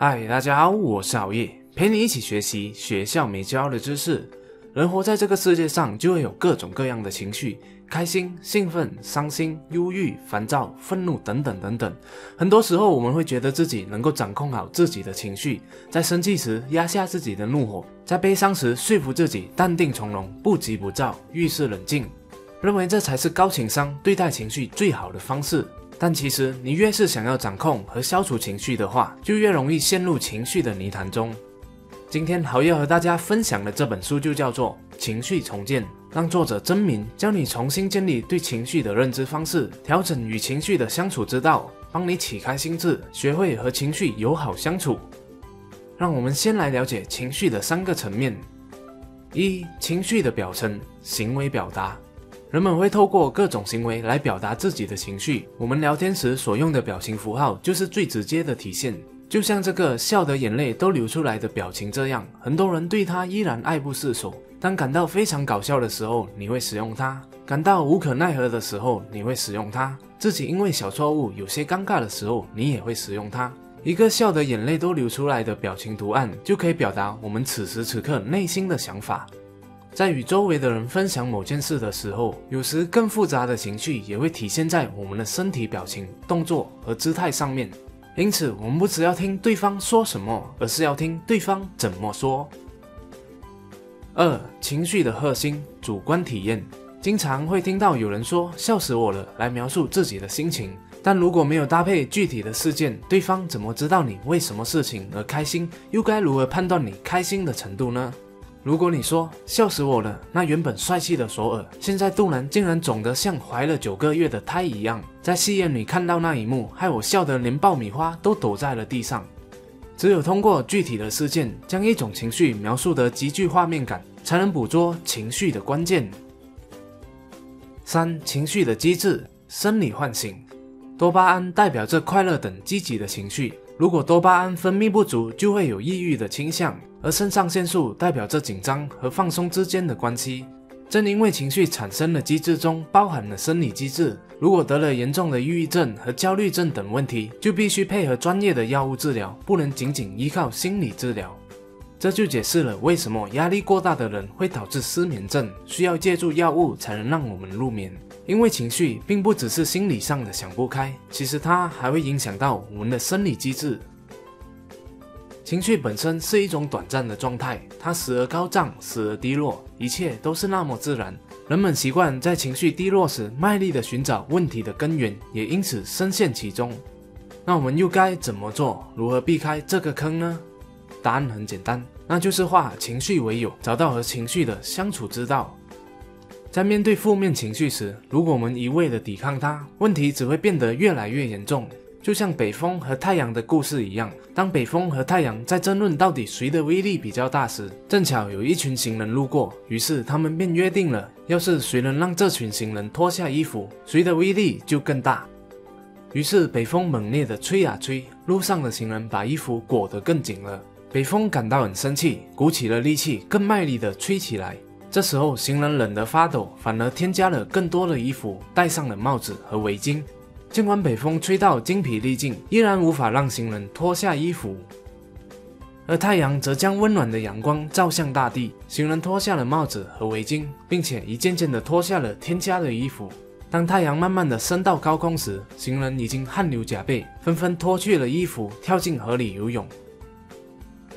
嗨，大家好，我是熬夜，陪你一起学习学校没教的知识。人活在这个世界上，就会有各种各样的情绪，开心、兴奋、伤心、忧郁、烦躁、愤怒等等等等。很多时候，我们会觉得自己能够掌控好自己的情绪，在生气时压下自己的怒火，在悲伤时说服自己淡定从容、不急不躁、遇事冷静，认为这才是高情商对待情绪最好的方式。但其实，你越是想要掌控和消除情绪的话，就越容易陷入情绪的泥潭中。今天好要和大家分享的这本书就叫做《情绪重建》，让作者真明教你重新建立对情绪的认知方式，调整与情绪的相处之道，帮你启开心智，学会和情绪友好相处。让我们先来了解情绪的三个层面：一、情绪的表层，行为表达。人们会透过各种行为来表达自己的情绪。我们聊天时所用的表情符号就是最直接的体现。就像这个笑得眼泪都流出来的表情这样，很多人对它依然爱不释手。当感到非常搞笑的时候，你会使用它；感到无可奈何的时候，你会使用它；自己因为小错误有些尴尬的时候，你也会使用它。一个笑得眼泪都流出来的表情图案，就可以表达我们此时此刻内心的想法。在与周围的人分享某件事的时候，有时更复杂的情绪也会体现在我们的身体表情、动作和姿态上面。因此，我们不只要听对方说什么，而是要听对方怎么说。二、情绪的核心，主观体验。经常会听到有人说“笑死我了”来描述自己的心情，但如果没有搭配具体的事件，对方怎么知道你为什么事情而开心？又该如何判断你开心的程度呢？如果你说笑死我了，那原本帅气的索尔，现在肚腩竟然肿得像怀了九个月的胎一样。在戏院里看到那一幕，害我笑得连爆米花都抖在了地上。只有通过具体的事件，将一种情绪描述得极具画面感，才能捕捉情绪的关键。三、情绪的机制，生理唤醒。多巴胺代表着快乐等积极的情绪，如果多巴胺分泌不足，就会有抑郁的倾向。而肾上腺素代表着紧张和放松之间的关系。正因为情绪产生的机制中包含了生理机制，如果得了严重的抑郁症和焦虑症等问题，就必须配合专业的药物治疗，不能仅仅依靠心理治疗。这就解释了为什么压力过大的人会导致失眠症，需要借助药物才能让我们入眠。因为情绪并不只是心理上的想不开，其实它还会影响到我们的生理机制。情绪本身是一种短暂的状态，它时而高涨，时而低落，一切都是那么自然。人们习惯在情绪低落时卖力地寻找问题的根源，也因此深陷其中。那我们又该怎么做？如何避开这个坑呢？答案很简单，那就是化情绪为友，找到和情绪的相处之道。在面对负面情绪时，如果我们一味地抵抗它，问题只会变得越来越严重。就像北风和太阳的故事一样，当北风和太阳在争论到底谁的威力比较大时，正巧有一群行人路过，于是他们便约定了，要是谁能让这群行人脱下衣服，谁的威力就更大。于是北风猛烈地吹啊吹，路上的行人把衣服裹得更紧了。北风感到很生气，鼓起了力气，更卖力地吹起来。这时候行人冷得发抖，反而添加了更多的衣服，戴上了帽子和围巾。尽管北风吹到精疲力尽，依然无法让行人脱下衣服，而太阳则将温暖的阳光照向大地。行人脱下了帽子和围巾，并且一件件地脱下了添加的衣服。当太阳慢慢地升到高空时，行人已经汗流浃背，纷纷脱去了衣服，跳进河里游泳。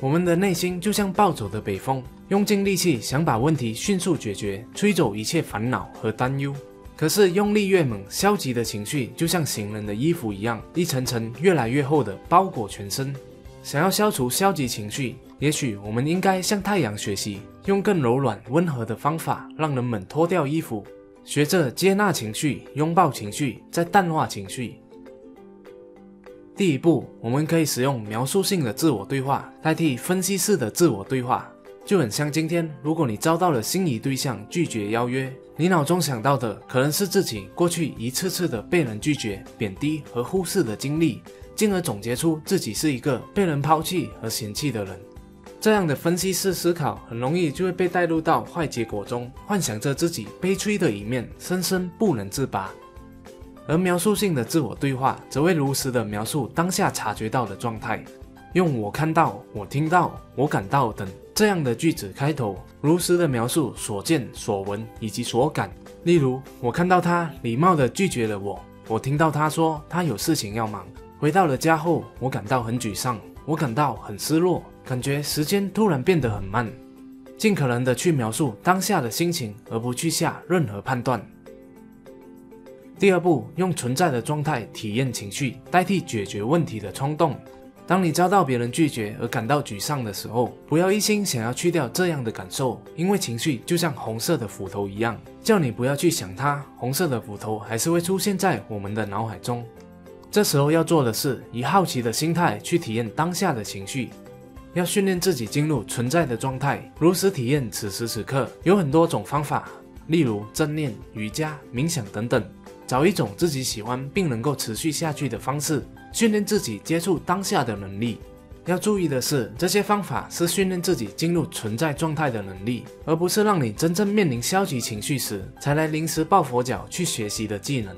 我们的内心就像暴走的北风，用尽力气想把问题迅速解决，吹走一切烦恼和担忧。可是用力越猛，消极的情绪就像行人的衣服一样，一层层越来越厚的包裹全身。想要消除消极情绪，也许我们应该向太阳学习，用更柔软温和的方法让人们脱掉衣服，学着接纳情绪，拥抱情绪，再淡化情绪。第一步，我们可以使用描述性的自我对话代替分析式的自我对话。就很像今天，如果你遭到了心仪对象拒绝邀约，你脑中想到的可能是自己过去一次次的被人拒绝、贬低和忽视的经历，进而总结出自己是一个被人抛弃和嫌弃的人。这样的分析式思考很容易就会被带入到坏结果中，幻想着自己悲催的一面，深深不能自拔。而描述性的自我对话则会如实的描述当下察觉到的状态。用我看到、我听到、我感到等这样的句子开头，如实的描述所见所闻以及所感。例如，我看到他礼貌地拒绝了我，我听到他说他有事情要忙。回到了家后，我感到很沮丧，我感到很失落，感觉时间突然变得很慢。尽可能的去描述当下的心情，而不去下任何判断。第二步，用存在的状态体验情绪，代替解决问题的冲动。当你遭到别人拒绝而感到沮丧的时候，不要一心想要去掉这样的感受，因为情绪就像红色的斧头一样，叫你不要去想它，红色的斧头还是会出现在我们的脑海中。这时候要做的是，以好奇的心态去体验当下的情绪。要训练自己进入存在的状态，如实体验此时此刻。有很多种方法，例如正念、瑜伽、冥想等等。找一种自己喜欢并能够持续下去的方式，训练自己接触当下的能力。要注意的是，这些方法是训练自己进入存在状态的能力，而不是让你真正面临消极情绪时才来临时抱佛脚去学习的技能。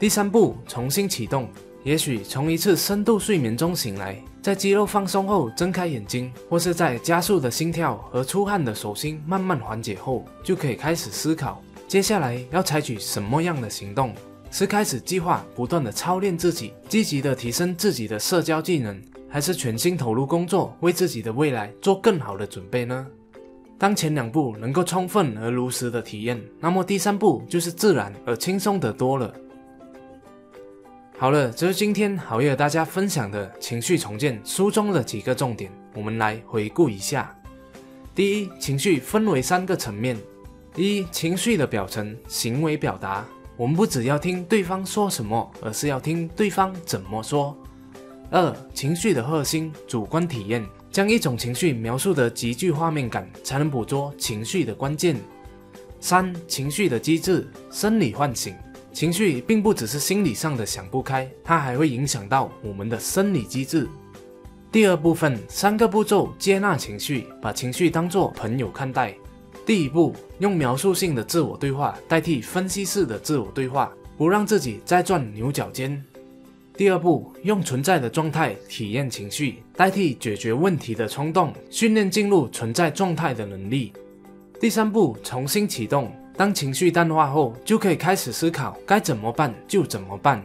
第三步，重新启动。也许从一次深度睡眠中醒来。在肌肉放松后，睁开眼睛，或是在加速的心跳和出汗的手心慢慢缓解后，就可以开始思考接下来要采取什么样的行动。是开始计划不断的操练自己，积极的提升自己的社交技能，还是全心投入工作，为自己的未来做更好的准备呢？当前两步能够充分而如实的体验，那么第三步就是自然而轻松的多了。好了，这是今天好夜和大家分享的情绪重建书中的几个重点，我们来回顾一下。第一，情绪分为三个层面：一、情绪的表层，行为表达。我们不只要听对方说什么，而是要听对方怎么说。二、情绪的核心，主观体验。将一种情绪描述得极具画面感，才能捕捉情绪的关键。三、情绪的机制，生理唤醒。情绪并不只是心理上的想不开，它还会影响到我们的生理机制。第二部分，三个步骤接纳情绪，把情绪当作朋友看待。第一步，用描述性的自我对话代替分析式的自我对话，不让自己再钻牛角尖。第二步，用存在的状态体验情绪，代替解决问题的冲动，训练进入存在状态的能力。第三步，重新启动。当情绪淡化后，就可以开始思考该怎么办就怎么办。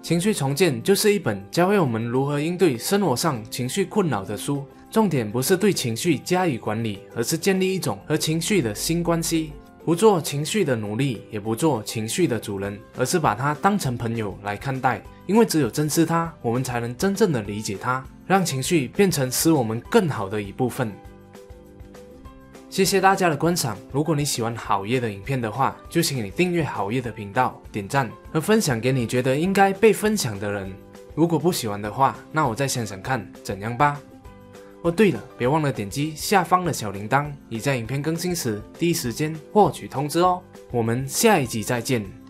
情绪重建就是一本教会我们如何应对生活上情绪困扰的书。重点不是对情绪加以管理，而是建立一种和情绪的新关系。不做情绪的奴隶，也不做情绪的主人，而是把它当成朋友来看待。因为只有珍视它，我们才能真正的理解它，让情绪变成使我们更好的一部分。谢谢大家的观赏。如果你喜欢好夜的影片的话，就请你订阅好夜的频道、点赞和分享给你觉得应该被分享的人。如果不喜欢的话，那我再想想看怎样吧。哦，对了，别忘了点击下方的小铃铛，你在影片更新时第一时间获取通知哦。我们下一集再见。